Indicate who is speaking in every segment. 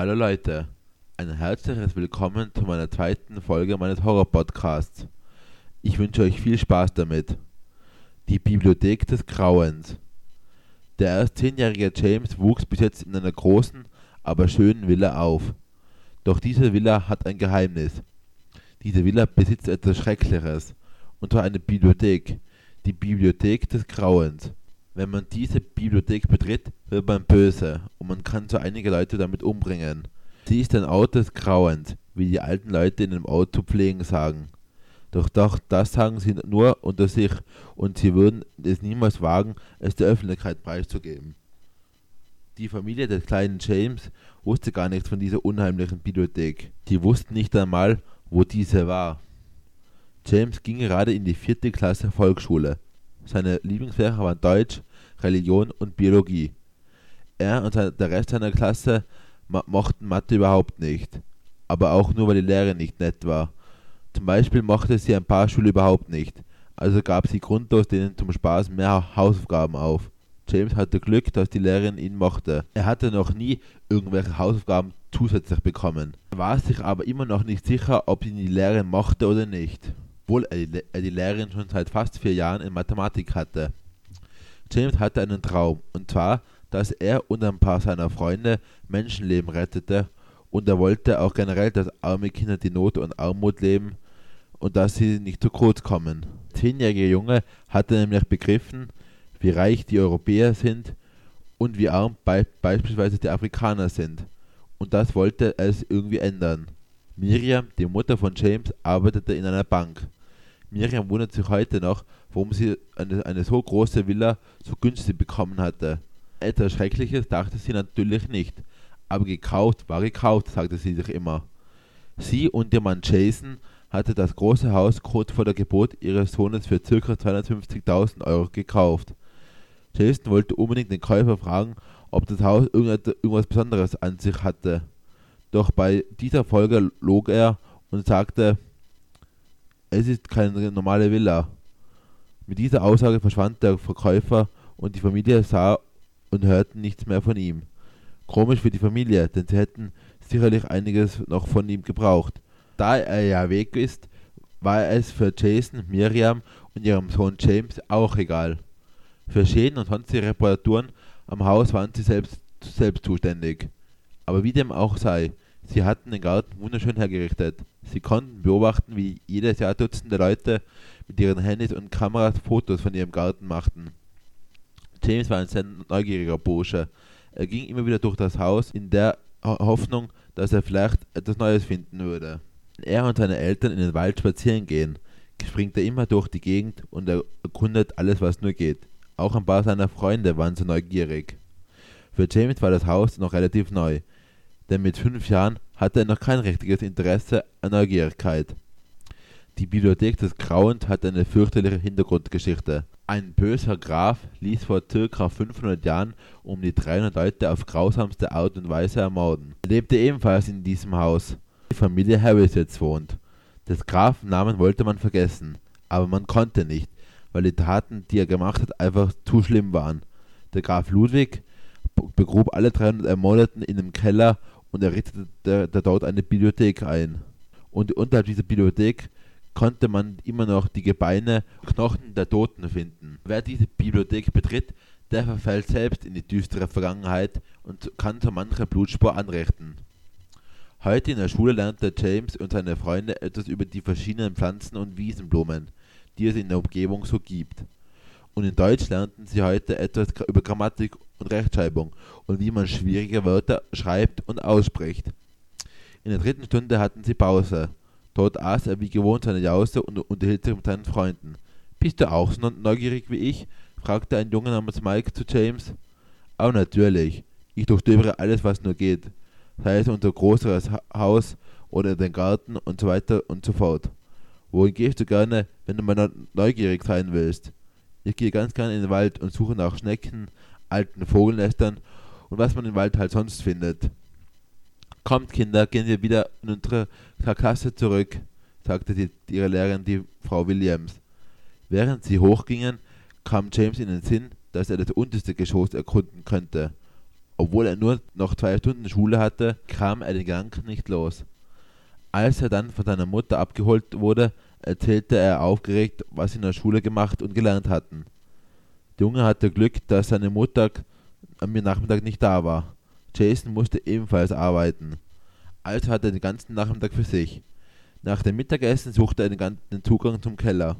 Speaker 1: Hallo Leute, ein herzliches Willkommen zu meiner zweiten Folge meines Horror-Podcasts. Ich wünsche euch viel Spaß damit. Die Bibliothek des Grauens. Der erst zehnjährige James wuchs bis jetzt in einer großen, aber schönen Villa auf. Doch diese Villa hat ein Geheimnis. Diese Villa besitzt etwas Schreckliches, und zwar eine Bibliothek, die Bibliothek des Grauens. Wenn man diese Bibliothek betritt, wird man böse und man kann so einige Leute damit umbringen. Sie ist ein Ort des Grauens, wie die alten Leute in Ort zu pflegen sagen. Doch, doch das sagen sie nur unter sich und sie würden es niemals wagen, es der Öffentlichkeit preiszugeben. Die Familie des kleinen James wusste gar nichts von dieser unheimlichen Bibliothek. Sie wussten nicht einmal, wo diese war. James ging gerade in die vierte Klasse Volksschule. Seine Lieblingsfächer waren Deutsch, Religion und Biologie. Er und der Rest seiner Klasse mochten Mathe überhaupt nicht, aber auch nur, weil die Lehrerin nicht nett war. Zum Beispiel mochte sie ein paar Schüler überhaupt nicht, also gab sie grundlos denen zum Spaß mehr Hausaufgaben auf. James hatte Glück, dass die Lehrerin ihn mochte. Er hatte noch nie irgendwelche Hausaufgaben zusätzlich bekommen. Er war sich aber immer noch nicht sicher, ob ihn die Lehrerin mochte oder nicht obwohl er die Lehrerin schon seit fast vier Jahren in Mathematik hatte. James hatte einen Traum, und zwar, dass er und ein paar seiner Freunde Menschenleben rettete, und er wollte auch generell, dass arme Kinder die Not und Armut leben und dass sie nicht zu kurz kommen. Der zehnjährige Junge hatte nämlich begriffen, wie reich die Europäer sind und wie arm be beispielsweise die Afrikaner sind. Und das wollte es irgendwie ändern. Miriam, die Mutter von James, arbeitete in einer Bank. Miriam wundert sich heute noch, warum sie eine, eine so große Villa so günstig bekommen hatte. Etwas Schreckliches dachte sie natürlich nicht, aber gekauft war gekauft, sagte sie sich immer. Sie und ihr Mann Jason hatte das große Haus kurz vor der Geburt ihres Sohnes für ca. 250.000 Euro gekauft. Jason wollte unbedingt den Käufer fragen, ob das Haus irgendwas Besonderes an sich hatte. Doch bei dieser Folge log er und sagte, es ist keine normale Villa. Mit dieser Aussage verschwand der Verkäufer und die Familie sah und hörte nichts mehr von ihm. Komisch für die Familie, denn sie hätten sicherlich einiges noch von ihm gebraucht. Da er ja weg ist, war es für Jason, Miriam und ihrem Sohn James auch egal. Für Schäden und sonstige Reparaturen am Haus waren sie selbst, selbst zuständig. Aber wie dem auch sei, sie hatten den Garten wunderschön hergerichtet. Sie konnten beobachten, wie jedes Jahr Dutzende Leute mit ihren Handys und Kameras Fotos von ihrem Garten machten. James war ein sehr neugieriger Bursche. Er ging immer wieder durch das Haus in der Hoffnung, dass er vielleicht etwas Neues finden würde. Wenn er und seine Eltern in den Wald spazieren gehen, springt er immer durch die Gegend und erkundet alles, was nur geht. Auch ein paar seiner Freunde waren so neugierig. Für James war das Haus noch relativ neu, denn mit fünf Jahren hatte er noch kein richtiges Interesse an Neugierigkeit. Die Bibliothek des Grauens hat eine fürchterliche Hintergrundgeschichte. Ein böser Graf ließ vor ca. 500 Jahren um die 300 Leute auf grausamste Art und Weise ermorden. Er lebte ebenfalls in diesem Haus. Die Familie Harris jetzt wohnt. Des Grafen Namen wollte man vergessen, aber man konnte nicht, weil die Taten, die er gemacht hat, einfach zu schlimm waren. Der Graf Ludwig begrub alle 300 Ermordeten in einem Keller und er richtete dort eine Bibliothek ein. Und unterhalb dieser Bibliothek konnte man immer noch die Gebeine Knochen der Toten finden. Wer diese Bibliothek betritt, der verfällt selbst in die düstere Vergangenheit und kann so manche Blutspur anrichten. Heute in der Schule lernte James und seine Freunde etwas über die verschiedenen Pflanzen und Wiesenblumen, die es in der Umgebung so gibt und in Deutsch lernten sie heute etwas über Grammatik und Rechtschreibung und wie man schwierige Wörter schreibt und ausspricht. In der dritten Stunde hatten sie Pause. Dort aß er wie gewohnt seine Jause und unterhielt sich mit seinen Freunden. Bist du auch so neugierig wie ich? fragte ein Junge namens Mike zu James. Auch natürlich. Ich durchstöbere alles, was nur geht. Sei es unser größeres Haus oder den Garten und so weiter und so fort. Wohin gehst du gerne, wenn du mal neugierig sein willst? Ich gehe ganz gerne in den Wald und suche nach Schnecken, alten Vogelnestern und was man im Wald halt sonst findet. Kommt, Kinder, gehen wir wieder in unsere Klasse zurück, sagte die, ihre Lehrerin, die Frau Williams. Während sie hochgingen, kam James in den Sinn, dass er das unterste Geschoss erkunden könnte. Obwohl er nur noch zwei Stunden Schule hatte, kam er den Gedanken nicht los. Als er dann von seiner Mutter abgeholt wurde, erzählte er aufgeregt, was sie in der Schule gemacht und gelernt hatten. Der Junge hatte Glück, dass seine Mutter am Nachmittag nicht da war. Jason musste ebenfalls arbeiten. Also hatte er den ganzen Nachmittag für sich. Nach dem Mittagessen suchte er den, Zugang zum Keller.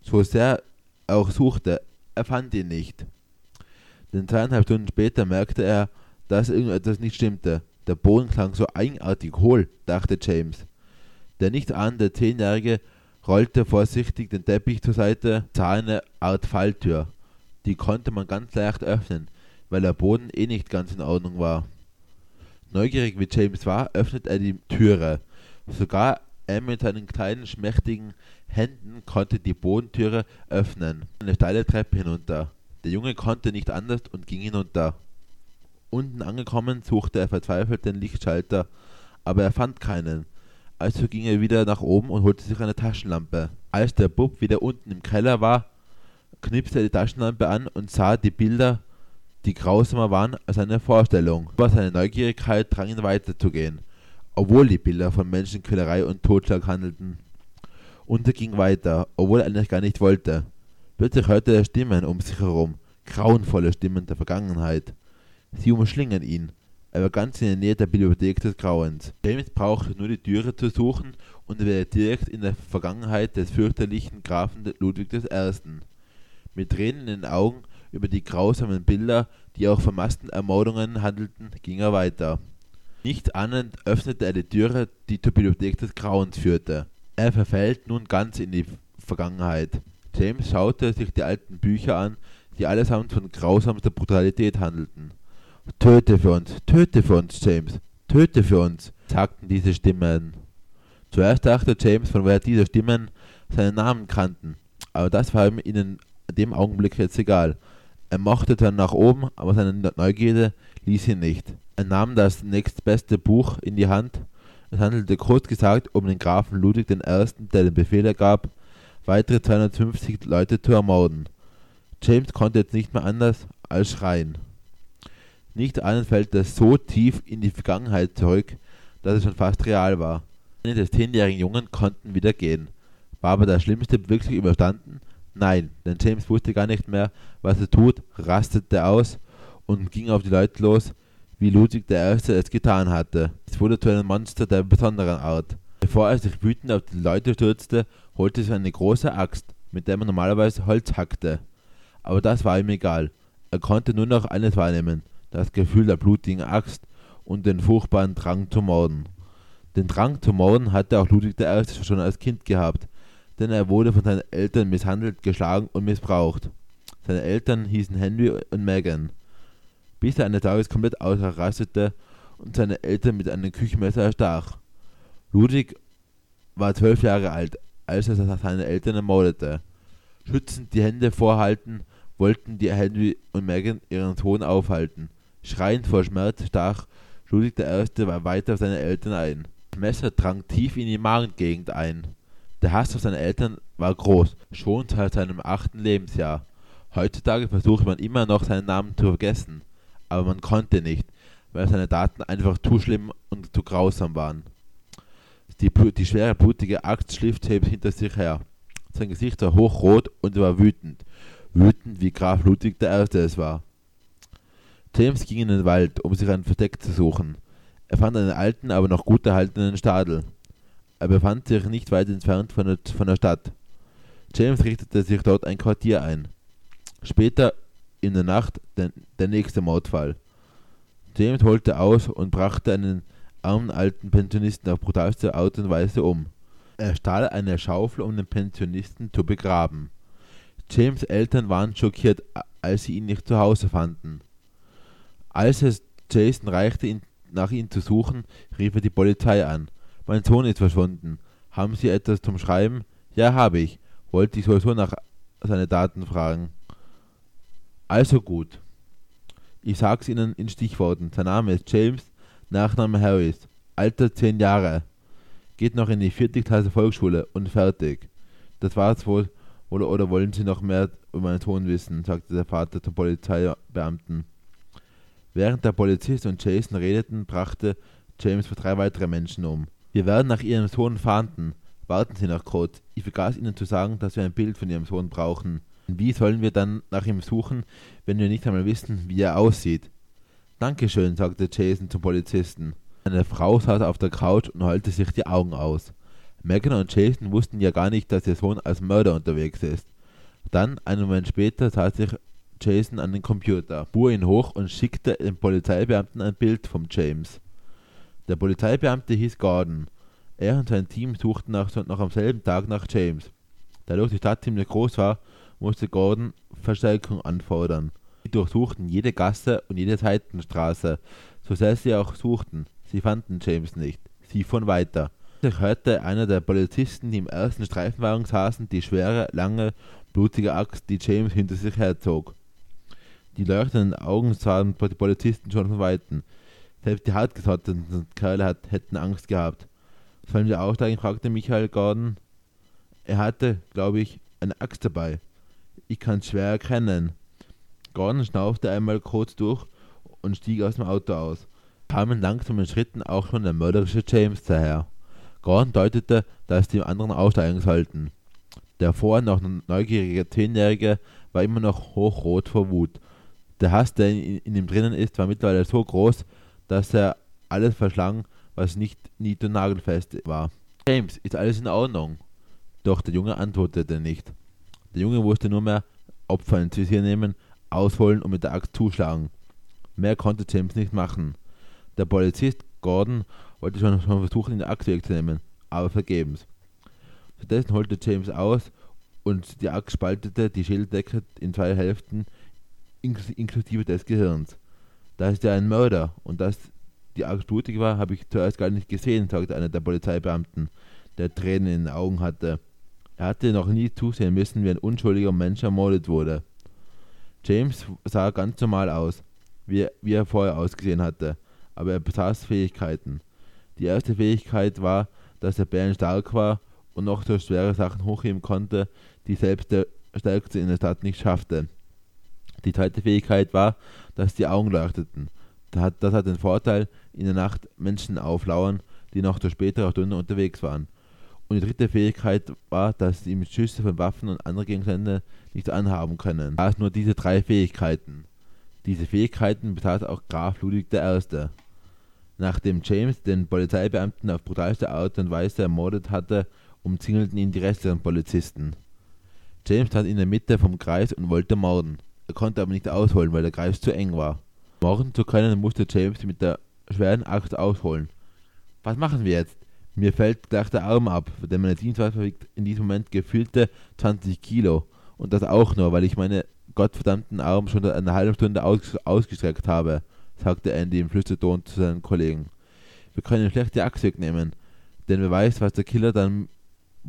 Speaker 1: So sehr er auch suchte, er fand ihn nicht. Denn zweieinhalb Stunden später merkte er, dass irgendetwas nicht stimmte. Der Boden klang so eigenartig hohl, dachte James. Der nicht ahnende Zehnjährige rollte vorsichtig den Teppich zur Seite, sah eine Art Falltür. Die konnte man ganz leicht öffnen, weil der Boden eh nicht ganz in Ordnung war. Neugierig wie James war, öffnete er die Türe. Sogar er mit seinen kleinen, schmächtigen Händen konnte die Bodentüre öffnen. Eine steile Treppe hinunter. Der Junge konnte nicht anders und ging hinunter. Unten angekommen, suchte er verzweifelt den Lichtschalter, aber er fand keinen. Also ging er wieder nach oben und holte sich eine Taschenlampe. Als der Bub wieder unten im Keller war, knipste er die Taschenlampe an und sah die Bilder, die grausamer waren als eine Vorstellung. Aber seine Neugierigkeit drang ihn weiterzugehen, obwohl die Bilder von Menschenquälerei und Totschlag handelten. Und er ging weiter, obwohl er eigentlich gar nicht wollte. Plötzlich hörte er Stimmen um sich herum, grauenvolle Stimmen der Vergangenheit. Sie umschlingen ihn. Er war ganz in der Nähe der Bibliothek des Grauens. James brauchte nur die Türe zu suchen und er wäre direkt in der Vergangenheit des fürchterlichen Grafen Ludwig I. Mit Tränen in den Augen über die grausamen Bilder, die auch von Massenermordungen handelten, ging er weiter. Nicht ahnend öffnete er die Türe, die zur Bibliothek des Grauens führte. Er verfällt nun ganz in die Vergangenheit. James schaute sich die alten Bücher an, die allesamt von grausamster Brutalität handelten. Töte für uns, töte für uns, James, töte für uns, sagten diese Stimmen. Zuerst dachte James, von woher diese Stimmen seinen Namen kannten, aber das war ihm in dem Augenblick jetzt egal. Er mochte dann nach oben, aber seine Neugierde ließ ihn nicht. Er nahm das nächstbeste Buch in die Hand. Es handelte kurz gesagt um den Grafen Ludwig I., der den Befehl ergab, weitere 250 Leute zu ermorden. James konnte jetzt nicht mehr anders als schreien. Nicht allen fällt es so tief in die Vergangenheit zurück, dass es schon fast real war. Einige des zehnjährigen Jungen konnten wieder gehen. War aber das Schlimmste wirklich überstanden? Nein, denn James wusste gar nicht mehr, was er tut, rastete aus und ging auf die Leute los, wie Ludwig I. es getan hatte. Es wurde zu einem Monster der besonderen Art. Bevor er sich wütend auf die Leute stürzte, holte er eine große Axt, mit der man normalerweise Holz hackte. Aber das war ihm egal. Er konnte nur noch eines wahrnehmen – das Gefühl der blutigen Axt und den furchtbaren Drang zu morden. Den Drang zu morden hatte auch Ludwig I. schon als Kind gehabt, denn er wurde von seinen Eltern misshandelt, geschlagen und missbraucht. Seine Eltern hießen Henry und Megan, bis er eines Tages komplett ausrastete und seine Eltern mit einem Küchenmesser erstach. Ludwig war zwölf Jahre alt, als er seine Eltern ermordete. Schützend die Hände vorhalten, wollten die Henry und Megan ihren Sohn aufhalten. Schreiend vor Schmerz stach Ludwig I. weiter auf seine Eltern ein. Das Messer drang tief in die Magengegend ein. Der Hass auf seine Eltern war groß, schon seit seinem achten Lebensjahr. Heutzutage versucht man immer noch seinen Namen zu vergessen, aber man konnte nicht, weil seine Daten einfach zu schlimm und zu grausam waren. Die, die schwere, blutige Axt schliff James hinter sich her. Sein Gesicht war hochrot und er war wütend. Wütend, wie Graf Ludwig I. es war. James ging in den Wald, um sich ein Versteck zu suchen. Er fand einen alten, aber noch gut erhaltenen Stadel. Er befand sich nicht weit entfernt von der, von der Stadt. James richtete sich dort ein Quartier ein. Später in der Nacht der, der nächste Mordfall. James holte aus und brachte einen armen alten Pensionisten auf brutalste Art und Weise um. Er stahl eine Schaufel, um den Pensionisten zu begraben. James Eltern waren schockiert, als sie ihn nicht zu Hause fanden. Als es Jason reichte, ihn, nach ihm zu suchen, rief er die Polizei an. Mein Sohn ist verschwunden. Haben Sie etwas zum Schreiben? Ja, habe ich. Wollte ich sowieso nach seinen Daten fragen. Also gut. Ich sag's Ihnen in Stichworten. Sein Name ist James, Nachname Harris. Alter 10 Jahre. Geht noch in die vierte Klasse Volksschule und fertig. Das war's wohl. Oder, oder wollen Sie noch mehr über meinen Sohn wissen? sagte der Vater zum Polizeibeamten. Während der Polizist und Jason redeten, brachte James drei weitere Menschen um. Wir werden nach ihrem Sohn fahnden. Warten Sie noch kurz. Ich vergaß Ihnen zu sagen, dass wir ein Bild von Ihrem Sohn brauchen. Wie sollen wir dann nach ihm suchen, wenn wir nicht einmal wissen, wie er aussieht? Dankeschön, sagte Jason zum Polizisten. Eine Frau saß auf der Couch und heulte sich die Augen aus. Megan und Jason wussten ja gar nicht, dass ihr Sohn als Mörder unterwegs ist. Dann, einen Moment später, sah sich Jason an den Computer, fuhr ihn hoch und schickte dem Polizeibeamten ein Bild von James. Der Polizeibeamte hieß Gordon. Er und sein Team suchten noch, noch am selben Tag nach James. Da durch die Stadt ziemlich groß war, musste Gordon Verstärkung anfordern. Sie durchsuchten jede Gasse und jede Seitenstraße, so sehr sie auch suchten. Sie fanden James nicht. Sie fuhren weiter. Plötzlich hörte einer der Polizisten, die im ersten Streifenwagen saßen, die schwere, lange, blutige Axt, die James hinter sich herzog. Die leuchtenden Augen sahen die Polizisten schon von Weitem. Selbst die hartgesottenen Kerle hätten Angst gehabt. Sollen wir aussteigen? fragte Michael Gordon. Er hatte, glaube ich, eine Axt dabei. Ich kann es schwer erkennen. Gordon schnaufte einmal kurz durch und stieg aus dem Auto aus. Kamen langsamen Schritten auch schon der mörderische James daher. Gordon deutete, dass die anderen aussteigen sollten. Der vorher noch neugierige Zehnjährige war immer noch hochrot vor Wut. Der Hass, der in, in ihm drinnen ist, war mittlerweile so groß, dass er alles verschlang, was nicht nied- und nagelfest war. James, ist alles in Ordnung? Doch der Junge antwortete nicht. Der Junge wusste nur mehr Opfer ins Visier nehmen, ausholen und mit der Axt zuschlagen. Mehr konnte James nicht machen. Der Polizist Gordon wollte schon, schon versuchen, ihn die Axt wegzunehmen, aber vergebens. Stattdessen holte James aus und die Axt spaltete die Schilddecke in zwei Hälften, inklusive des Gehirns. Da ist ja ein Mörder und dass die Axt blutig war, habe ich zuerst gar nicht gesehen, sagte einer der Polizeibeamten, der Tränen in den Augen hatte. Er hatte noch nie zusehen müssen, wie ein unschuldiger Mensch ermordet wurde. James sah ganz normal aus, wie, wie er vorher ausgesehen hatte, aber er besaß Fähigkeiten. Die erste Fähigkeit war, dass der Bären stark war und noch so schwere Sachen hochheben konnte, die selbst der Stärkste in der Stadt nicht schaffte. Die zweite Fähigkeit war, dass die Augen leuchteten. Das hat, den Vorteil, in der Nacht Menschen auflauern, die noch zur späteren Stunde unterwegs waren. Und die dritte Fähigkeit war, dass sie mit Schüsse von Waffen und anderen Gegenständen nichts anhaben können. Da es nur diese drei Fähigkeiten. Diese Fähigkeiten besaß auch Graf Ludwig I. Nachdem James den Polizeibeamten auf brutalste Art und Weise ermordet hatte, umzingelten ihn die restlichen Polizisten. James stand in der Mitte vom Kreis und wollte morden. Er konnte aber nicht ausholen, weil der Kreis zu eng war. Morden zu können, musste James mit der schweren Axt ausholen. Was machen wir jetzt? Mir fällt gleich der Arm ab, denn meine Dienstwaffe wiegt in diesem Moment gefühlte 20 Kilo. Und das auch nur, weil ich meine gottverdammten Arm schon eine halbe Stunde aus ausgestreckt habe, sagte Andy im Flüsterton zu seinen Kollegen. Wir können schlecht die Axt wegnehmen, denn wer weiß, was der Killer dann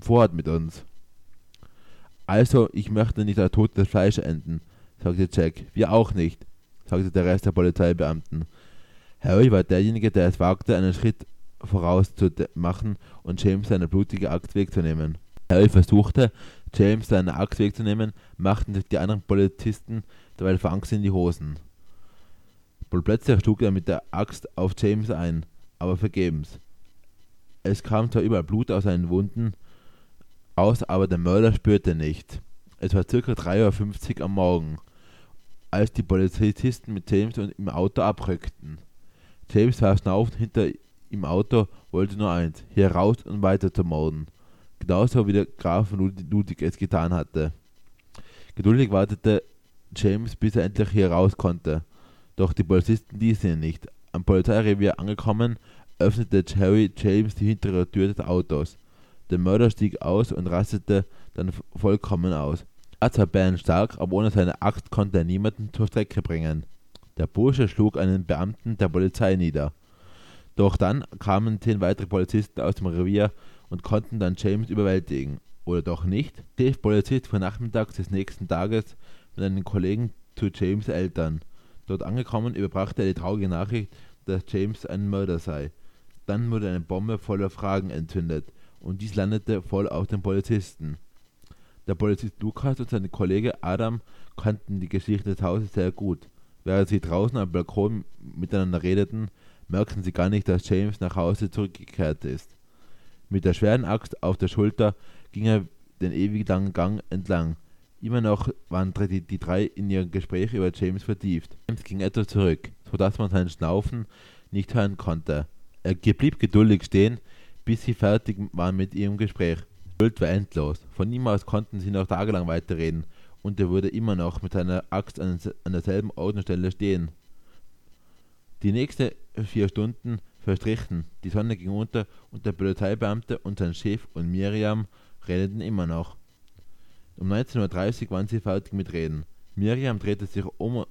Speaker 1: vorhat mit uns. Also, ich möchte nicht als totes Fleisch enden, sagte Jack. Wir auch nicht, sagte der Rest der Polizeibeamten. Harry war derjenige, der es wagte, einen Schritt vorauszumachen und James seine blutige Axt wegzunehmen. Harry versuchte, James seine Axt wegzunehmen, machten sich die anderen Polizisten derweil vor Angst in die Hosen. Plötzlich schlug er mit der Axt auf James ein, aber vergebens. Es kam zwar überall Blut aus seinen Wunden aus, aber der Mörder spürte nicht. Es war ca. 3.50 Uhr am Morgen, als die Polizisten mit James und im Auto abrückten. James saß schnaufend hinter im Auto, wollte nur eins, hier raus und weiter zu morden. Genauso wie der Graf Ludwig es getan hatte. Geduldig wartete James, bis er endlich hier raus konnte. Doch die Polizisten ließen ihn nicht. Am Polizeirevier angekommen, öffnete Harry James die hintere Tür des Autos. Der Mörder stieg aus und rastete dann vollkommen aus. Er Bären stark, aber ohne seine Axt konnte er niemanden zur Strecke bringen. Der Bursche schlug einen Beamten der Polizei nieder. Doch dann kamen zehn weitere Polizisten aus dem Revier und konnten dann James überwältigen. Oder doch nicht? Der Polizist fuhr nachmittags des nächsten Tages mit einem Kollegen zu James Eltern. Dort angekommen überbrachte er die traurige Nachricht, dass James ein Mörder sei. Dann wurde eine Bombe voller Fragen entzündet und dies landete voll auf den Polizisten. Der Polizist Lukas und sein Kollege Adam kannten die Geschichte des Hauses sehr gut. Während sie draußen am Balkon miteinander redeten, merkten sie gar nicht, dass James nach Hause zurückgekehrt ist. Mit der schweren Axt auf der Schulter ging er den ewig langen Gang entlang. Immer noch waren die, die drei in ihrem Gespräch über James vertieft. James ging etwas zurück, so dass man sein Schnaufen nicht hören konnte. Er blieb geduldig stehen, bis sie fertig waren mit ihrem Gespräch. Geduld war endlos. Von ihm aus konnten sie noch tagelang weiterreden, und er würde immer noch mit seiner Axt an, an derselben Ort und Stelle stehen. Die nächsten vier Stunden verstrichen, die Sonne ging unter und der Polizeibeamte und sein Chef und Miriam redeten immer noch. Um 19.30 Uhr waren sie fertig mit Reden. Miriam drehte sich um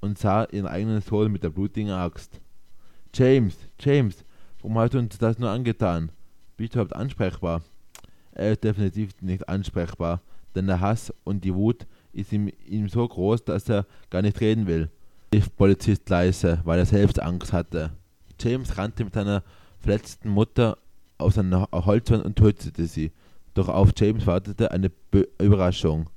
Speaker 1: und sah ihren eigenen Sohn mit der blutigen Axt. James, James, warum hast du uns das nur angetan? Bist du überhaupt ansprechbar? Er ist definitiv nicht ansprechbar, denn der Hass und die Wut ist ihm, ihm so groß, dass er gar nicht reden will, rief Polizist leise, weil er selbst Angst hatte. James rannte mit seiner verletzten Mutter aus einer Holzwand und tötete sie. Doch auf James wartete eine Be Überraschung.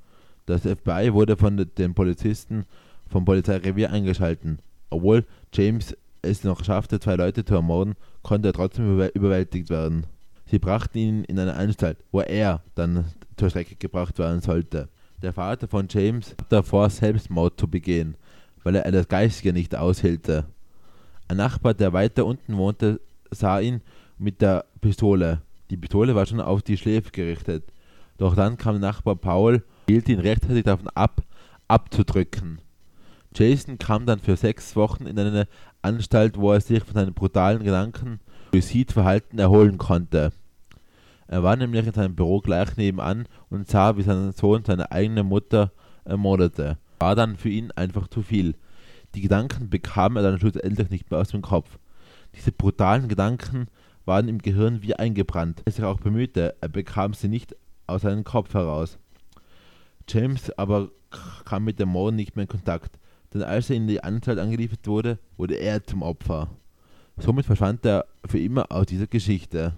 Speaker 1: Das FBI wurde von den Polizisten vom Polizeirevier eingeschalten. Obwohl James es noch schaffte, zwei Leute zu ermorden, konnte er trotzdem überwältigt werden. Sie brachten ihn in eine Anstalt, wo er dann zur Strecke gebracht werden sollte. Der Vater von James hatte davor, Selbstmord zu begehen, weil er das Geistige nicht aushielte. Ein Nachbar, der weiter unten wohnte, sah ihn mit der Pistole. Die Pistole war schon auf die Schläfe gerichtet. Doch dann kam Nachbar Paul, hielt ihn rechtzeitig davon ab, abzudrücken. Jason kam dann für sechs Wochen in eine Anstalt, wo er sich von seinen brutalen Gedanken Suizidverhalten erholen konnte. Er war nämlich in seinem Büro gleich nebenan und sah, wie sein Sohn seine eigene Mutter ermordete. War dann für ihn einfach zu viel. Die Gedanken bekam er dann schlussendlich nicht mehr aus dem Kopf. Diese brutalen Gedanken waren im Gehirn wie eingebrannt. Er sich auch bemühte, er bekam sie nicht aus seinem Kopf heraus. James aber kam mit dem Morden nicht mehr in Kontakt, denn als er in die Anstalt angeliefert wurde, wurde er zum Opfer. Somit verschwand er für immer aus dieser Geschichte.